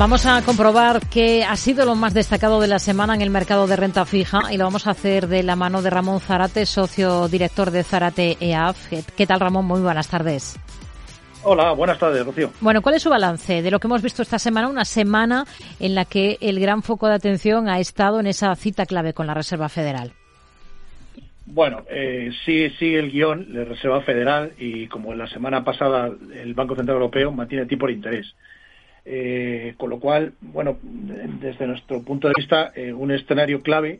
Vamos a comprobar qué ha sido lo más destacado de la semana en el mercado de renta fija y lo vamos a hacer de la mano de Ramón Zarate, socio director de Zarate EAF. ¿Qué tal, Ramón? Muy buenas tardes. Hola, buenas tardes, Rocío. Bueno, ¿cuál es su balance de lo que hemos visto esta semana? Una semana en la que el gran foco de atención ha estado en esa cita clave con la Reserva Federal. Bueno, eh, sí sigue el guion de Reserva Federal y como en la semana pasada el Banco Central Europeo mantiene tipo de interés. Eh, con lo cual, bueno, desde nuestro punto de vista, eh, un escenario clave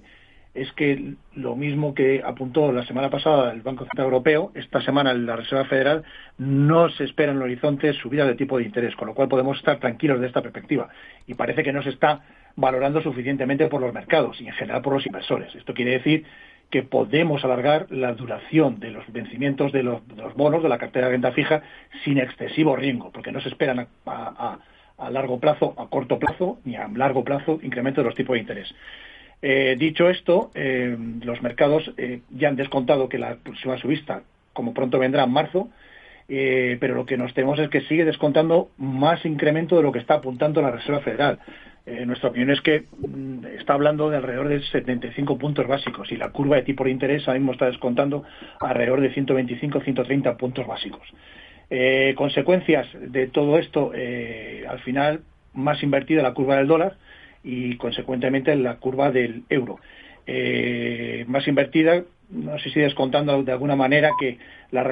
es que lo mismo que apuntó la semana pasada el Banco Central Europeo, esta semana la Reserva Federal no se espera en el horizonte subida de tipo de interés, con lo cual podemos estar tranquilos de esta perspectiva. Y parece que no se está valorando suficientemente por los mercados y en general por los inversores. Esto quiere decir que podemos alargar la duración de los vencimientos de los, bonos de la cartera de renta fija sin excesivo riesgo, porque no se esperan a a largo plazo, a corto plazo, ni a largo plazo incremento de los tipos de interés. Eh, dicho esto, eh, los mercados eh, ya han descontado que la próxima subista, como pronto vendrá en marzo, pero lo que nos tememos es que sigue descontando más incremento de lo que está apuntando la Reserva Federal. nuestra opinión es que mm, está hablando de alrededor de 75 puntos básicos y la curva de tipo de interés ahora mismo está descontando alrededor de 125-130 puntos básicos. Consecuencias de todo esto, al final, más invertida la curva del dólar y, consecuentemente, la curva del euro. Eh, más invertida, no sé si descontando de alguna manera que la,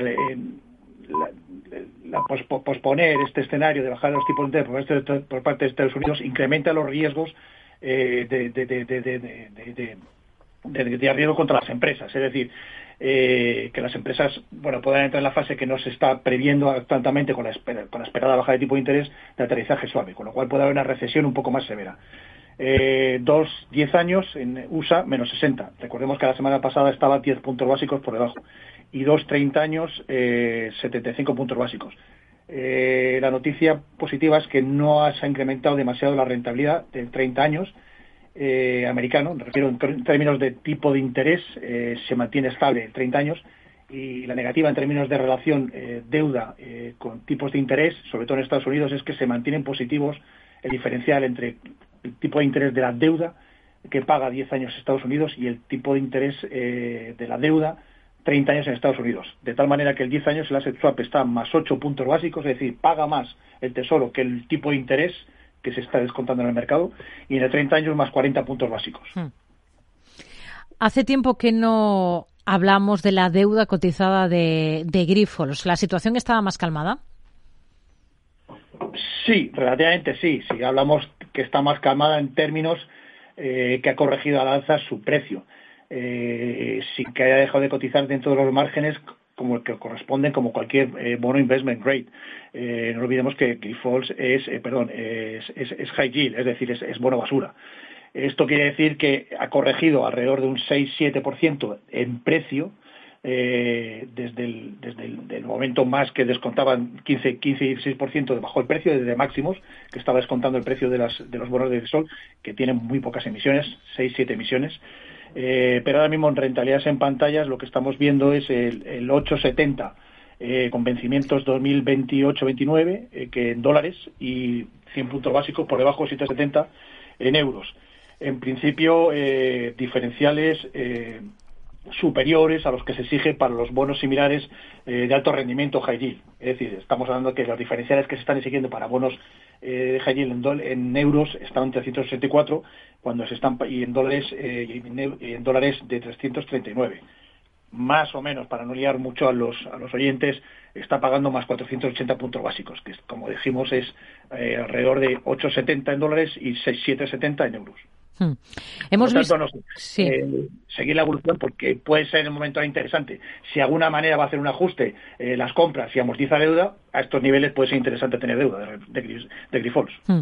posponer este escenario de bajar los tipos de interés por, parte de Estados Unidos incrementa los riesgos de, de, riesgo contra las empresas. Es decir, eh, que las empresas bueno puedan entrar en la fase que no se está previendo actualmente con la, con la esperada baja de tipo de interés de aterrizaje suave, con lo cual puede haber una recesión un poco más severa. Eh, dos, diez años en USA menos 60. Recordemos que la semana pasada estaba 10 puntos básicos por debajo. Y dos, 30 años, eh, 75 puntos básicos. Eh, la noticia positiva es que no se ha incrementado demasiado la rentabilidad de 30 años, eh, americano, me refiero en términos de tipo de interés, eh, se mantiene estable 30 años y la negativa en términos de relación eh, deuda con tipos de interés, sobre todo en Estados Unidos, es que se mantienen positivos el diferencial entre el tipo de interés de la deuda que paga 10 años Estados Unidos y el tipo de interés de la deuda 30 años en Estados Unidos. De tal manera que el 10 años el asset swap está más 8 puntos básicos, es decir, paga más el tesoro que el tipo de interés que se está descontando en el mercado, y en el 30 años más 40 puntos básicos. Hmm. Hace tiempo que no hablamos de la deuda cotizada de, de Grifols. ¿La situación estaba más calmada? Sí, relativamente sí. Sí, hablamos que está más calmada en términos eh, que ha corregido al alza su precio, eh, sin que haya dejado de cotizar dentro de los márgenes como el que corresponden como cualquier eh, bono investment grade. Eh, no olvidemos que Grifols es, eh, perdón, es, high yield, es decir, es, bono basura. Esto quiere decir que ha corregido alrededor de un 6-7% en precio desde, el, desde el, momento más que descontaban 15, 15 y 16% bajo el precio, desde máximos, que estaba descontando el precio de, las, de los bonos de sol, que tienen muy pocas emisiones, 6-7 emisiones. Eh, pero ahora mismo en rentabilidades en pantallas lo que estamos viendo es el, 870 eh, con vencimientos 2028-29 eh, que en dólares y 100 puntos básicos por debajo de 770 en euros. En principio, diferenciales superiores a los que se exige para los bonos similares de alto rendimiento high yield. Es decir, estamos hablando que los diferenciales que se están exigiendo para bonos de high yield en, en, euros están en 364 cuando se están y en dólares eh, en dólares de 339 más o menos para no liar mucho a los a los oyentes está pagando más 480 puntos básicos que como dijimos es eh, alrededor de 870 en dólares y 6770 en euros Hmm. Hemos visto... Eh, seguir la evolución porque puede ser en el momento interesante. Si de alguna manera va a hacer un ajuste eh, las compras y amortiza deuda, a estos niveles puede ser interesante tener deuda de, de, Grifols. Hmm.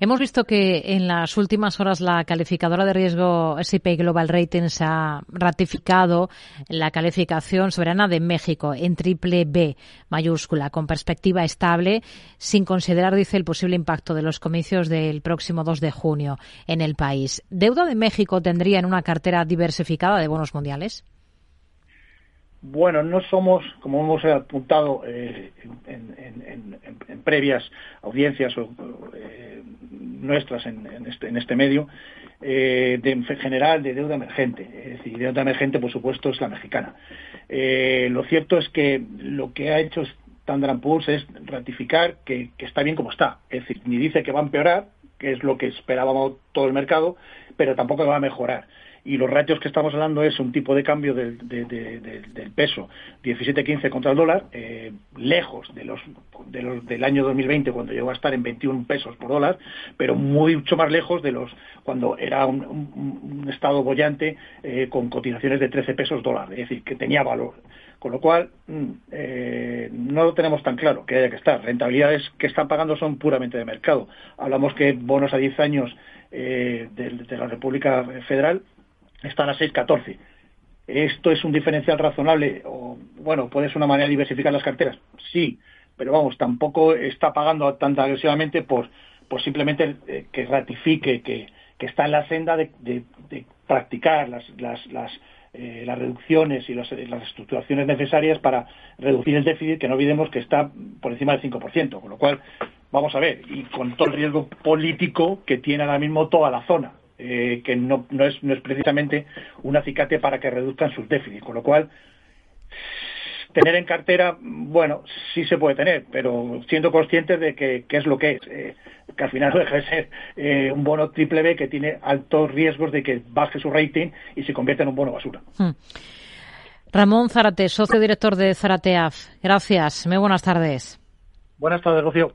Hemos visto que en las últimas horas la calificadora de riesgo S&P Global Ratings ha ratificado la calificación soberana de México en triple B mayúscula, con perspectiva estable, sin considerar, dice, el posible impacto de los comicios del próximo 2 de junio en el país. ¿Deuda de México tendría en una cartera diversificada de bonos mundiales? Bueno, no somos, como hemos apuntado eh, en, previas audiencias eh, nuestras este, en, este, medio, eh, de, en general de deuda emergente. Es decir, deuda emergente, por supuesto, es la mexicana. lo cierto es que lo que ha hecho Standard Poor's es ratificar que, que está bien como está. Es decir, ni dice que va a empeorar, que es lo que esperábamos todo el mercado, pero tampoco va a mejorar y los ratios que estamos hablando es un tipo de cambio del, peso 17-15 contra el dólar, eh, lejos de los, del año 2020 cuando llegó a estar en 21 pesos por dólar, pero mucho más lejos de los cuando era un, estado bollante eh, con cotizaciones de 13 pesos dólar, es decir, que tenía valor. Con lo cual, mm, eh, no lo tenemos tan claro que haya que estar. Rentabilidades que están pagando son puramente de mercado. Hablamos que bonos a 10 años de, la República Federal están a 6,14. ¿Esto es un diferencial razonable? Bueno, ¿puede ser una manera de diversificar las carteras? Sí, pero vamos, tampoco está pagando tan agresivamente por, por simplemente eh, que ratifique que, está en la senda de, practicar las, las, las, eh, las reducciones y las, las, estructuraciones necesarias para reducir el déficit, que no olvidemos que está por encima del 5%, con lo cual, vamos a ver, y con todo el riesgo político que tiene ahora mismo toda la zona. Eh, que no, no, es, no es precisamente un acicate para que reduzcan sus déficits. Con lo cual, tener en cartera, bueno, sí se puede tener, pero siendo conscientes de que, es lo que es, eh, que al final deja de ser eh, un bono triple B que tiene altos riesgos de que baje su rating y se convierta en un bono basura. Hmm. Ramón Zarate, socio director de Zarateaf. Gracias. Muy buenas tardes. Buenas tardes, Rocío.